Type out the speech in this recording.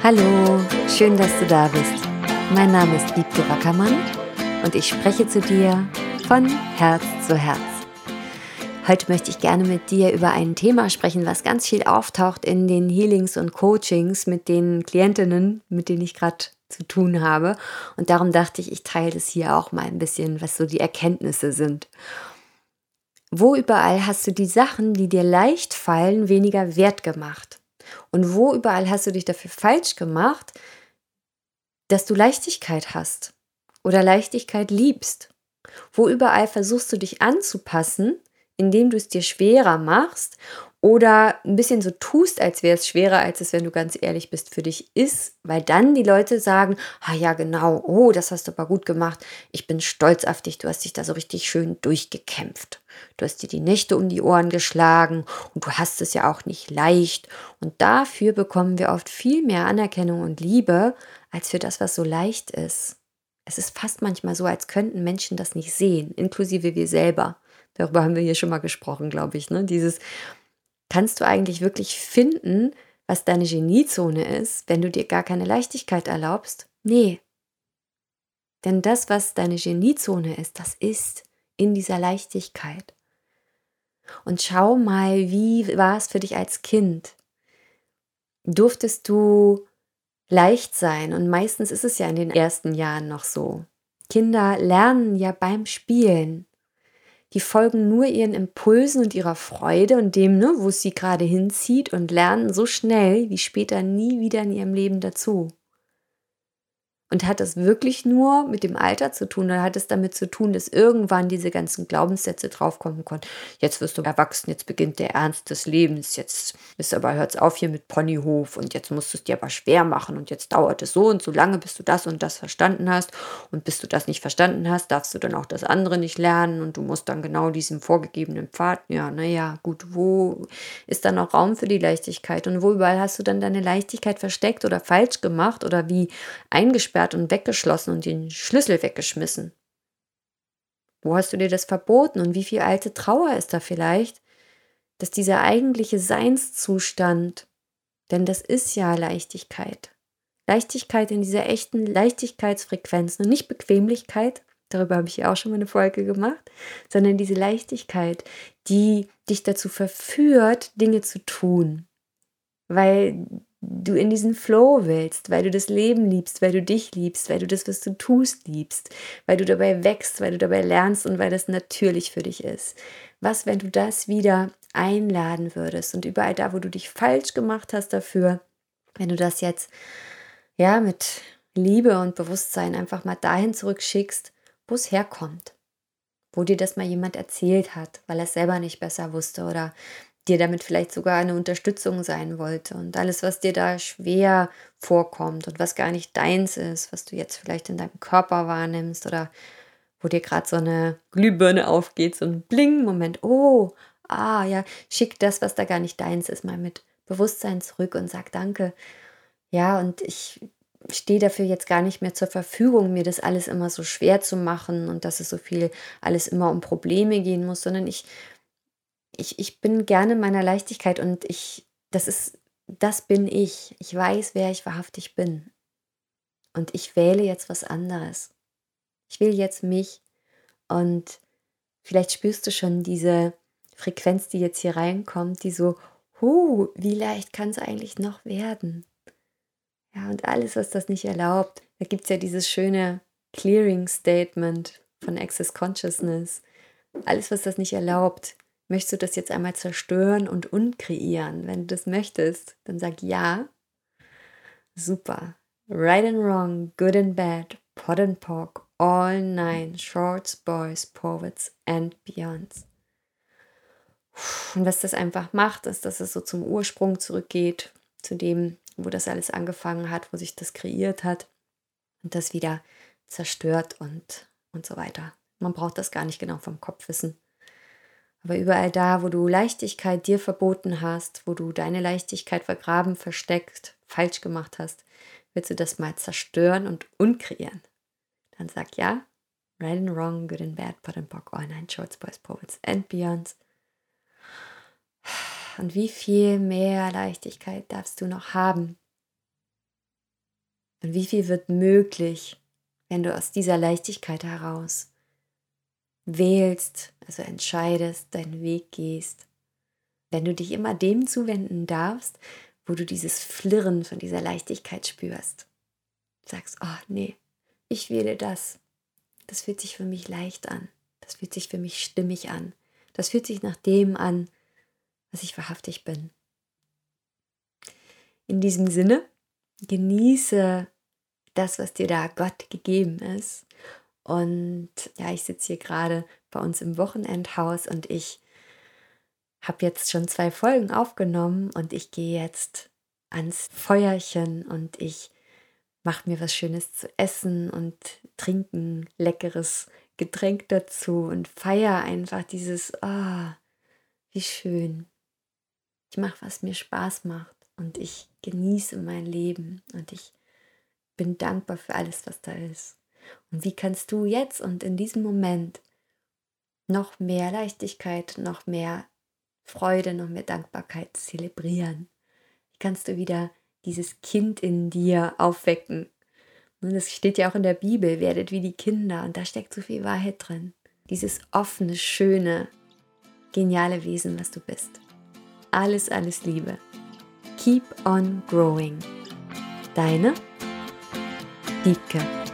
Hallo, schön, dass du da bist. Mein Name ist Wiebke Wackermann und ich spreche zu dir von Herz zu Herz. Heute möchte ich gerne mit dir über ein Thema sprechen, was ganz viel auftaucht in den Healings und Coachings mit den Klientinnen, mit denen ich gerade zu tun habe. Und darum dachte ich, ich teile das hier auch mal ein bisschen, was so die Erkenntnisse sind. Wo überall hast du die Sachen, die dir leicht fallen, weniger wert gemacht? Und wo überall hast du dich dafür falsch gemacht, dass du Leichtigkeit hast oder Leichtigkeit liebst? Wo überall versuchst du dich anzupassen, indem du es dir schwerer machst oder ein bisschen so tust, als wäre es schwerer, als es, wenn du ganz ehrlich bist, für dich ist, weil dann die Leute sagen, ah ja, genau, oh, das hast du aber gut gemacht, ich bin stolz auf dich, du hast dich da so richtig schön durchgekämpft. Du hast dir die Nächte um die Ohren geschlagen und du hast es ja auch nicht leicht und dafür bekommen wir oft viel mehr Anerkennung und Liebe, als für das, was so leicht ist. Es ist fast manchmal so, als könnten Menschen das nicht sehen, inklusive wir selber. Darüber haben wir hier schon mal gesprochen, glaube ich. Ne? Dieses, kannst du eigentlich wirklich finden, was deine Geniezone ist, wenn du dir gar keine Leichtigkeit erlaubst? Nee. Denn das, was deine Geniezone ist, das ist in dieser Leichtigkeit. Und schau mal, wie war es für dich als Kind? Durftest du leicht sein? Und meistens ist es ja in den ersten Jahren noch so. Kinder lernen ja beim Spielen die folgen nur ihren Impulsen und ihrer Freude und dem, ne, wo es sie gerade hinzieht und lernen so schnell wie später nie wieder in ihrem Leben dazu. Und hat das wirklich nur mit dem Alter zu tun oder hat es damit zu tun, dass irgendwann diese ganzen Glaubenssätze draufkommen konnten? Jetzt wirst du erwachsen, jetzt beginnt der Ernst des Lebens, jetzt ist aber hört's auf hier mit Ponyhof und jetzt musst du es dir aber schwer machen und jetzt dauert es so und so lange, bis du das und das verstanden hast und bis du das nicht verstanden hast, darfst du dann auch das andere nicht lernen und du musst dann genau diesen vorgegebenen Pfad, ja, naja, gut, wo ist dann noch Raum für die Leichtigkeit und wo überall hast du dann deine Leichtigkeit versteckt oder falsch gemacht oder wie eingesperrt eingesperrt und weggeschlossen und den Schlüssel weggeschmissen? Wo hast du dir das verboten und wie viel alte Trauer ist da vielleicht, dass dieser eigentliche Seinszustand, denn das ist ja Leichtigkeit, Leichtigkeit in dieser echten Leichtigkeitsfrequenz und nicht Bequemlichkeit, darüber habe ich ja auch schon mal eine Folge gemacht, sondern diese Leichtigkeit, die dich dazu verführt, Dinge zu tun, weil du in diesen Flow willst, weil du das Leben liebst, weil du dich liebst, weil du das, was du tust, liebst, weil du dabei wächst, weil du dabei lernst und weil das natürlich für dich ist. Was, wenn du das wieder einladen würdest und überall da, wo du dich falsch gemacht hast dafür, wenn du das jetzt ja mit Liebe und Bewusstsein einfach mal dahin zurückschickst, wo es herkommt, wo dir das mal jemand erzählt hat, weil er es selber nicht besser wusste oder dir damit vielleicht sogar eine Unterstützung sein wollte. Und alles, was dir da schwer vorkommt und was gar nicht deins ist, was du jetzt vielleicht in deinem Körper wahrnimmst oder wo dir gerade so eine Glühbirne aufgeht, so ein Bling-Moment, oh, ah ja, schick das, was da gar nicht deins ist, mal mit Bewusstsein zurück und sag Danke. Ja, und ich stehe dafür jetzt gar nicht mehr zur Verfügung, mir das alles immer so schwer zu machen und dass es so viel alles immer um Probleme gehen muss, sondern ich ich, ich bin gerne in meiner Leichtigkeit und ich, das ist, das bin ich. Ich weiß, wer ich wahrhaftig bin. Und ich wähle jetzt was anderes. Ich will jetzt mich und vielleicht spürst du schon diese Frequenz, die jetzt hier reinkommt, die so, huh, wie leicht kann es eigentlich noch werden? Ja, und alles, was das nicht erlaubt, da gibt es ja dieses schöne Clearing Statement von Access Consciousness. Alles, was das nicht erlaubt, Möchtest du das jetzt einmal zerstören und unkreieren? Wenn du das möchtest, dann sag ja. Super. Right and wrong, good and bad, pot and pock, all nine, shorts, boys, poets and beyonds. Und was das einfach macht, ist, dass es so zum Ursprung zurückgeht, zu dem, wo das alles angefangen hat, wo sich das kreiert hat und das wieder zerstört und, und so weiter. Man braucht das gar nicht genau vom Kopf wissen. Aber überall da, wo du Leichtigkeit dir verboten hast, wo du deine Leichtigkeit vergraben, versteckt, falsch gemacht hast, willst du das mal zerstören und unkreieren. Dann sag ja, right and wrong, good and bad, pot and pock, all nine shorts, boys, poets and beyonds. Und wie viel mehr Leichtigkeit darfst du noch haben? Und wie viel wird möglich, wenn du aus dieser Leichtigkeit heraus wählst, also entscheidest, deinen Weg gehst. Wenn du dich immer dem zuwenden darfst, wo du dieses Flirren von dieser Leichtigkeit spürst. Sagst, oh nee, ich wähle das. Das fühlt sich für mich leicht an. Das fühlt sich für mich stimmig an. Das fühlt sich nach dem an, was ich wahrhaftig bin. In diesem Sinne, genieße das, was dir da Gott gegeben ist. Und ja, ich sitze hier gerade bei uns im Wochenendhaus und ich habe jetzt schon zwei Folgen aufgenommen und ich gehe jetzt ans Feuerchen und ich mache mir was Schönes zu essen und trinken leckeres Getränk dazu und feiere einfach dieses, ah, oh, wie schön. Ich mache, was mir Spaß macht und ich genieße mein Leben und ich bin dankbar für alles, was da ist. Und wie kannst du jetzt und in diesem Moment noch mehr Leichtigkeit, noch mehr Freude, noch mehr Dankbarkeit zelebrieren? Wie kannst du wieder dieses Kind in dir aufwecken? Und es steht ja auch in der Bibel, werdet wie die Kinder. Und da steckt so viel Wahrheit drin. Dieses offene, schöne, geniale Wesen, was du bist. Alles, alles Liebe. Keep on growing. Deine Wiebke.